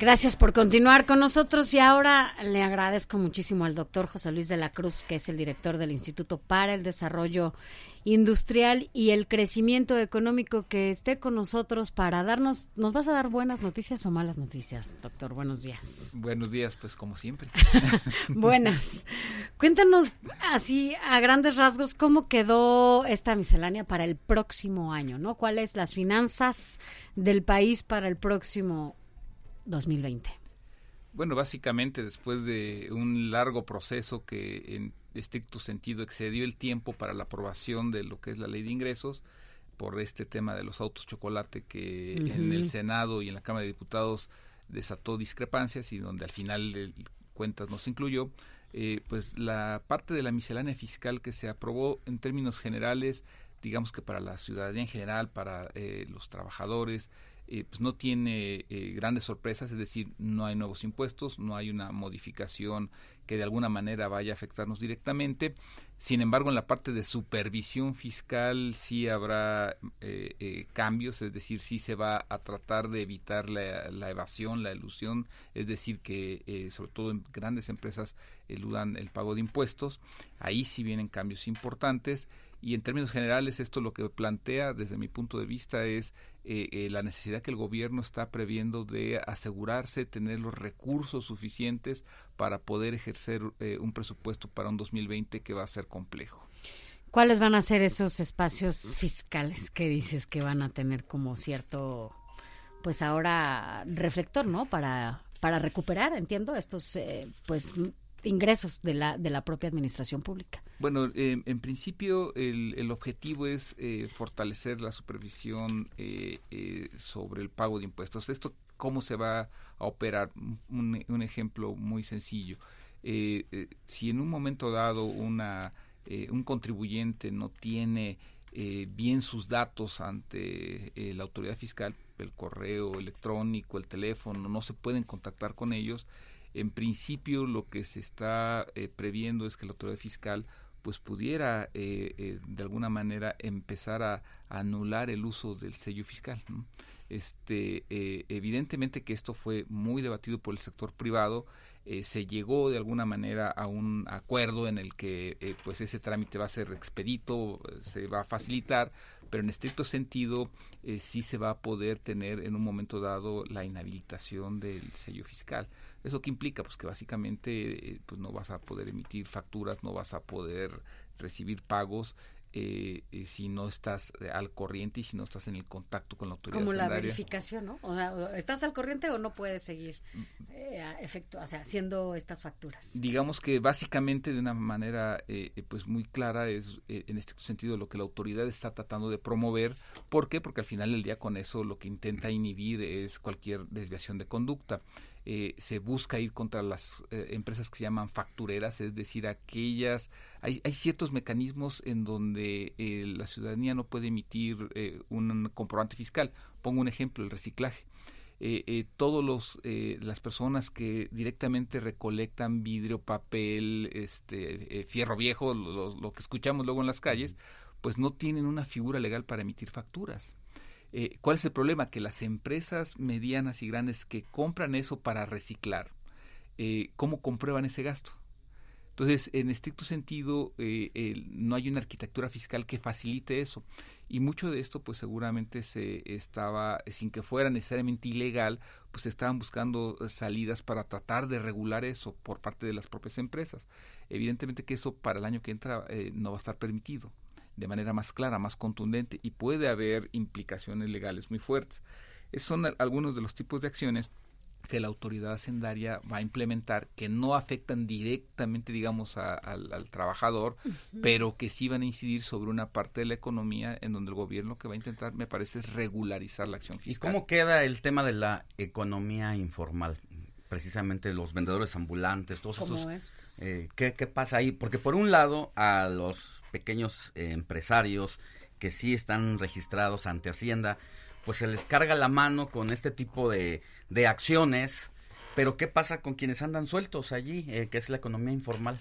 Gracias por continuar con nosotros y ahora le agradezco muchísimo al doctor José Luis de la Cruz, que es el director del Instituto para el Desarrollo Industrial y el Crecimiento Económico, que esté con nosotros para darnos, ¿nos vas a dar buenas noticias o malas noticias, doctor? Buenos días. Buenos días, pues como siempre. buenas. Cuéntanos así a grandes rasgos cómo quedó esta miscelánea para el próximo año, ¿no? ¿Cuáles las finanzas del país para el próximo 2020? Bueno, básicamente después de un largo proceso que en estricto sentido excedió el tiempo para la aprobación de lo que es la ley de ingresos, por este tema de los autos chocolate que en el Senado y en la Cámara de Diputados desató discrepancias y donde al final de cuentas no se incluyó, eh, pues la parte de la miscelánea fiscal que se aprobó en términos generales, digamos que para la ciudadanía en general, para eh, los trabajadores, eh, pues no tiene eh, grandes sorpresas, es decir, no hay nuevos impuestos, no hay una modificación que de alguna manera vaya a afectarnos directamente. Sin embargo, en la parte de supervisión fiscal sí habrá eh, cambios, es decir, sí se va a tratar de evitar la, la evasión, la ilusión, es decir, que sobre todo en grandes empresas eludan el pago de impuestos. Ahí sí vienen cambios importantes y en términos generales esto lo que plantea desde mi punto de vista es eh, eh, la necesidad que el gobierno está previendo de asegurarse tener los recursos suficientes para poder ejercer eh, un presupuesto para un 2020 que va a ser complejo. ¿Cuáles van a ser esos espacios fiscales que dices que van a tener como cierto, pues ahora reflector, ¿no? Para para recuperar, entiendo, estos pues ingresos de la, de la propia administración pública. Bueno, eh, en principio el, el objetivo es eh, fortalecer la supervisión eh, sobre el pago de impuestos. Esto, ¿cómo se va a operar? Un, un ejemplo muy sencillo. si en un momento dado una, un contribuyente no tiene bien sus datos ante la autoridad fiscal, el correo electrónico, el teléfono, no se pueden contactar con ellos, en principio, lo que se está eh, previendo es que la autoridad fiscal pues pudiera eh, eh, de alguna manera empezar a, anular el uso del sello fiscal. Este, evidentemente que esto fue muy debatido por el sector privado. Se llegó de alguna manera a un acuerdo en el que pues ese trámite va a ser expedito, se va a facilitar, pero en estricto sentido sí se va a poder tener en un momento dado la inhabilitación del sello fiscal. ¿Eso qué implica? Pues que básicamente eh, pues no vas a poder emitir facturas, no vas a poder recibir pagos eh, eh, si no estás al corriente y si no estás en el contacto con la autoridad Como la verificación, ¿no? O sea, ¿estás al corriente o no puedes seguir mm. efecto, o sea, haciendo estas facturas? Digamos que básicamente de una manera pues muy clara es en este sentido lo que la autoridad está tratando de promover. ¿Por qué? Porque al final del día con eso lo que intenta inhibir es cualquier desviación de conducta. Eh, se busca ir contra las eh, empresas que se llaman factureras, es decir, aquellas, hay, hay ciertos mecanismos en donde eh, la ciudadanía no puede emitir un comprobante fiscal. Pongo un ejemplo, el reciclaje. Eh, todos los las personas que directamente recolectan vidrio, papel, este fierro viejo, lo, lo, que escuchamos luego en las calles, pues no tienen una figura legal para emitir facturas. Eh, ¿Cuál es el problema? Que las empresas medianas y grandes que compran eso para reciclar, eh, ¿cómo comprueban ese gasto? Entonces, en estricto sentido, eh, no hay una arquitectura fiscal que facilite eso. Y mucho de esto, pues seguramente se estaba, sin que fuera necesariamente ilegal, pues estaban buscando salidas para tratar de regular eso por parte de las propias empresas. Evidentemente que eso para el año que entra no va a estar permitido de manera más clara, más contundente y puede haber implicaciones legales muy fuertes. Esos son algunos de los tipos de acciones que la autoridad hacendaria va a implementar que no afectan directamente, digamos, al, trabajador, pero que sí van a incidir sobre una parte de la economía en donde el gobierno que va a intentar, me parece, es regularizar la acción fiscal. ¿Y cómo queda el tema de la economía informal? Precisamente los vendedores ambulantes, todos estos. Eh, ¿qué, ¿qué, pasa ahí? Porque por un lado, a los pequeños eh, empresarios que sí están registrados ante Hacienda, pues se les carga la mano con este tipo de, de acciones, pero ¿qué pasa con quienes andan sueltos allí, eh, que es la economía informal?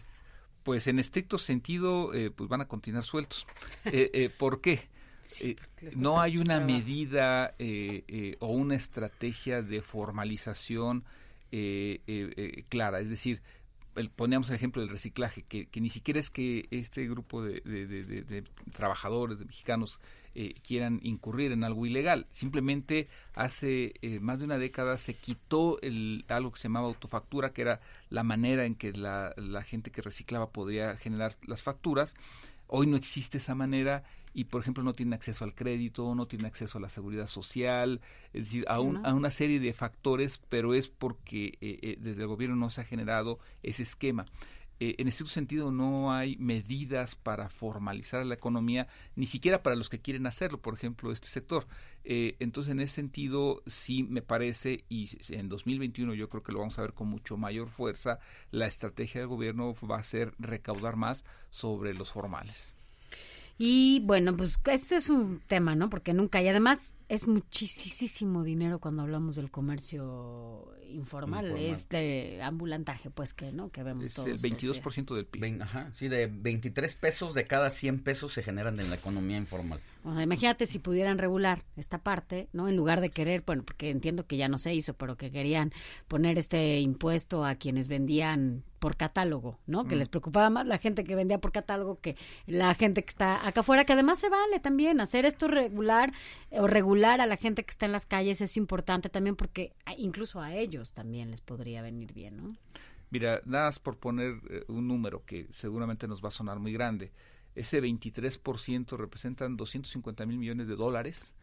Pues en estricto sentido, eh, pues van a continuar sueltos. Eh, ¿Por qué? no hay una medida o una estrategia de formalización clara, es decir, poníamos el ejemplo del reciclaje, que, ni siquiera es que este grupo de, trabajadores, de mexicanos, eh, quieran incurrir en algo ilegal. Simplemente hace eh, más de una década se quitó el, algo que se llamaba autofactura, que era la manera en que la, la gente que reciclaba podría generar las facturas. Hoy no existe esa manera y, por ejemplo, no tiene acceso al crédito, no tiene acceso a la seguridad social, es decir, a, a, una serie de factores, pero es porque eh, eh, desde el gobierno no se ha generado ese esquema. Eh, en este sentido no hay medidas para formalizar la economía, ni siquiera para los que quieren hacerlo, por ejemplo, este sector. entonces, en ese sentido, sí me parece, y en 2021 yo creo que lo vamos a ver con mucho mayor fuerza, la estrategia del gobierno va a ser recaudar más sobre los formales. Y bueno, pues este es un tema, ¿no? Porque nunca, y además es muchísimo dinero cuando hablamos del comercio informal, este ambulantaje, pues que, ¿no? Que vemos es el 22% del PIB. ajá, sí, de 23 pesos de cada 100 pesos se generan en la economía informal. Imagínate si pudieran regular esta parte, ¿no? En lugar de querer, bueno, porque entiendo que ya no se hizo, pero que querían poner este impuesto a quienes vendían por catálogo, ¿no? Que mm. les preocupaba más la gente que vendía por catálogo que la gente que está acá afuera, que además se vale también hacer esto regular o regular a la gente que está en las calles es importante también porque incluso a ellos también les podría venir bien, ¿no? Mira, nada más por poner eh, un número que seguramente nos va a sonar muy grande. Ese 23% representan 250 mil millones de dólares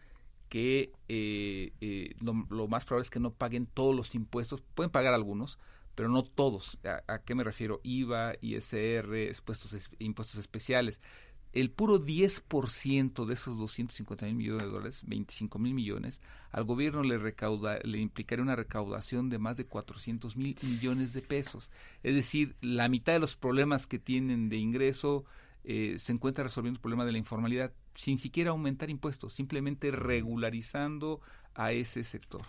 que eh, eh, lo, más probable es que no paguen todos los impuestos, pueden pagar algunos, pero no todos. ¿A, qué me refiero? IVA, ISR, impuestos, impuestos especiales. El puro 10% de esos 250 mil millones de dólares, 25 mil millones, al gobierno le, recauda, le implicaría una recaudación de más de 400 mil millones de pesos. Es decir, la mitad de los problemas que tienen de ingreso eh, se encuentra resolviendo el problema de la informalidad sin siquiera aumentar impuestos, simplemente regularizando a ese sector.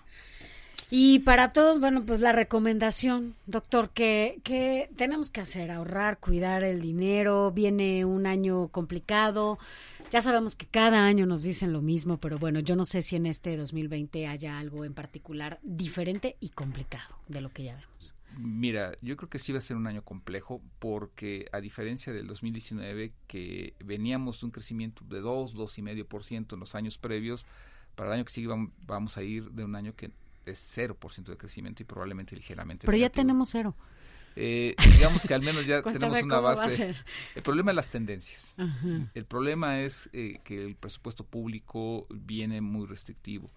Y para todos, bueno, pues la recomendación, doctor, que, que tenemos que hacer, ahorrar, cuidar el dinero, viene un año complicado, ya sabemos que cada año nos dicen lo mismo, pero bueno, yo no sé si en este 2020 haya algo en particular diferente y complicado de lo que ya vemos. Mira, yo creo que sí va a ser un año complejo porque a diferencia del 2019 que veníamos de un crecimiento de 2, 2,5% en los años previos, para el año que sigue vamos a ir de un año que es 0% de crecimiento y probablemente ligeramente. Pero ya tenemos cero. Eh, digamos que al menos ya tenemos una base. El problema es las tendencias. El problema es eh, que el presupuesto público viene muy restrictivo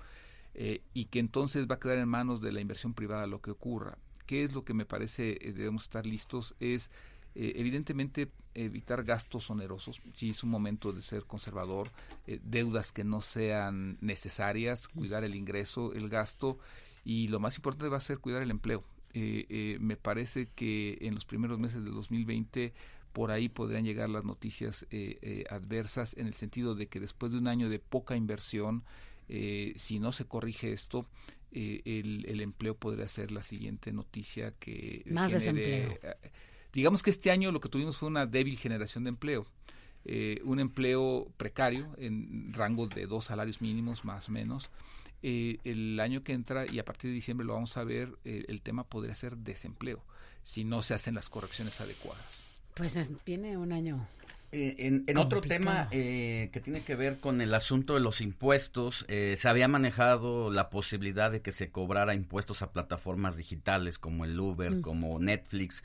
eh, y que entonces va a quedar en manos de la inversión privada lo que ocurra. ¿Qué es lo que me parece debemos estar listos? Es evidentemente evitar gastos onerosos. Si es un momento de ser conservador, deudas que no sean necesarias, cuidar el ingreso, el gasto y lo más importante va a ser cuidar el empleo. Eh, eh, me parece que en los primeros meses del 2020 por ahí podrían llegar las noticias eh, adversas en el sentido de que después de un año de poca inversión, si no se corrige esto, el, el, empleo podría ser la siguiente noticia que... Más desempleo. digamos que este año lo que tuvimos fue una débil generación de empleo. un empleo precario en rangos de dos salarios mínimos más o menos eh, el año que entra y a partir de diciembre lo vamos a ver, eh, el tema podría ser desempleo si no se hacen las correcciones adecuadas. Pues viene un año. Eh, en, otro tema que tiene que ver con el asunto de los impuestos, se había manejado la posibilidad de que se cobrara impuestos a plataformas digitales como el Uber, mm. como Netflix,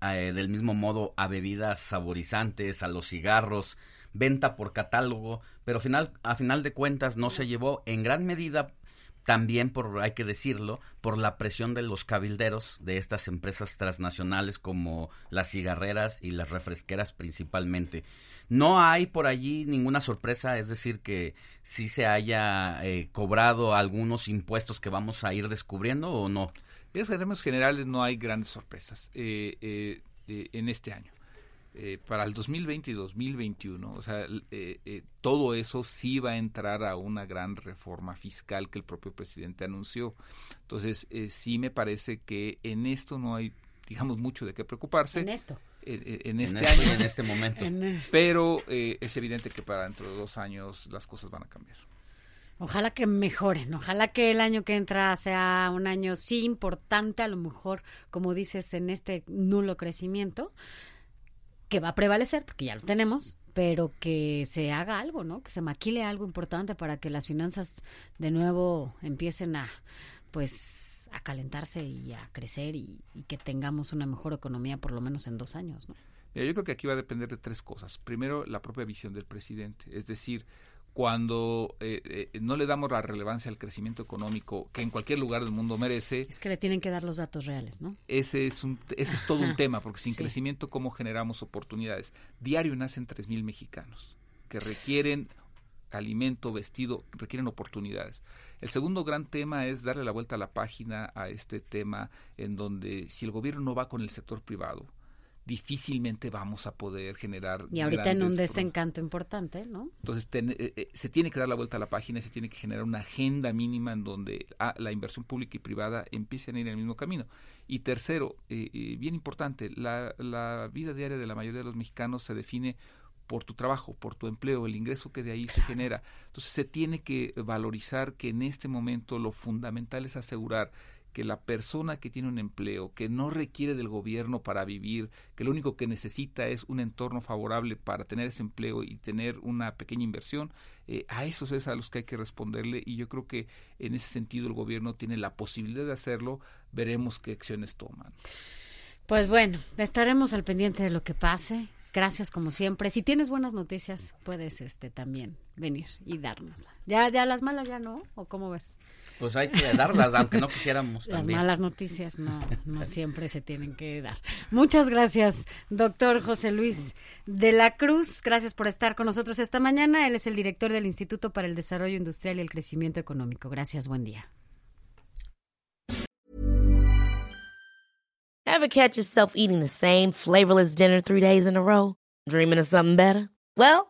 del mismo modo a bebidas saborizantes, a los cigarros venta por catálogo, pero final, a final de cuentas no se llevó en gran medida también por, hay que decirlo, por la presión de los cabilderos de estas empresas transnacionales como las cigarreras y las refresqueras principalmente. No hay por allí ninguna sorpresa, es decir, que sí se haya eh, cobrado algunos impuestos que vamos a ir descubriendo o no. En términos generales no hay grandes sorpresas eh, eh, en este año. Eh, para el 2020 y 2021, o sea, eh, eh, todo eso sí va a entrar a una gran reforma fiscal que el propio presidente anunció. Entonces, sí me parece que en esto no hay, digamos, mucho de qué preocuparse. En esto. En, este, año. En este momento. Pero es evidente que para dentro de dos años las cosas van a cambiar. Ojalá que mejoren, ojalá que el año que entra sea un año sí importante, a lo mejor, como dices, en este nulo crecimiento, que va a prevalecer, porque ya lo tenemos, pero que se haga algo, ¿no? Que se maquile algo importante para que las finanzas de nuevo empiecen a, pues, a calentarse y a crecer y, que tengamos una mejor economía por lo menos en dos años, ¿no? yo creo que aquí va a depender de tres cosas. Primero, la propia visión del presidente, es decir, cuando eh, eh, no le damos la relevancia al crecimiento económico que en cualquier lugar del mundo merece. Es que le tienen que dar los datos reales, ¿no? Ese es, un, ese es todo un tema, porque sin crecimiento, ¿cómo generamos oportunidades? Diario nacen 3.000 mexicanos que requieren alimento, vestido, requieren oportunidades. El segundo gran tema es darle la vuelta a la página a este tema en donde si el gobierno no va con el sector privado, difícilmente vamos a poder generar. Y ahorita en un desencanto importante, ¿no? Entonces eh, eh, se tiene que dar la vuelta a la página, se tiene que generar una agenda mínima en donde ah, la inversión pública y privada empiecen a ir en el mismo camino. Y tercero, eh, bien importante, la, la vida diaria de la mayoría de los mexicanos se define por tu trabajo, por tu empleo, el ingreso que de ahí se genera. Entonces se tiene que valorizar que en este momento lo fundamental es asegurar que la persona que tiene un empleo, que no requiere del gobierno para vivir, que lo único que necesita es un entorno favorable para tener ese empleo y tener una pequeña inversión, eh, a esos es a los que hay que responderle y yo creo que en ese sentido el gobierno tiene la posibilidad de hacerlo, veremos qué acciones toman. Pues bueno, estaremos al pendiente de lo que pase. Gracias como siempre. Si tienes buenas noticias, puedes este también venir y dárnoslas. Ya ya las malas ya no, o cómo ves? Pues hay que darlas, aunque no quisiéramos. Las malas noticias no, no siempre se tienen que dar. Muchas gracias, doctor José Luis de la Cruz. Gracias por estar con nosotros esta mañana. Él es el director del Instituto para el Desarrollo Industrial y el Crecimiento Económico. Gracias, buen día. Ever catch yourself eating the same flavorless dinner three days in a row? Dreaming of something better? Well,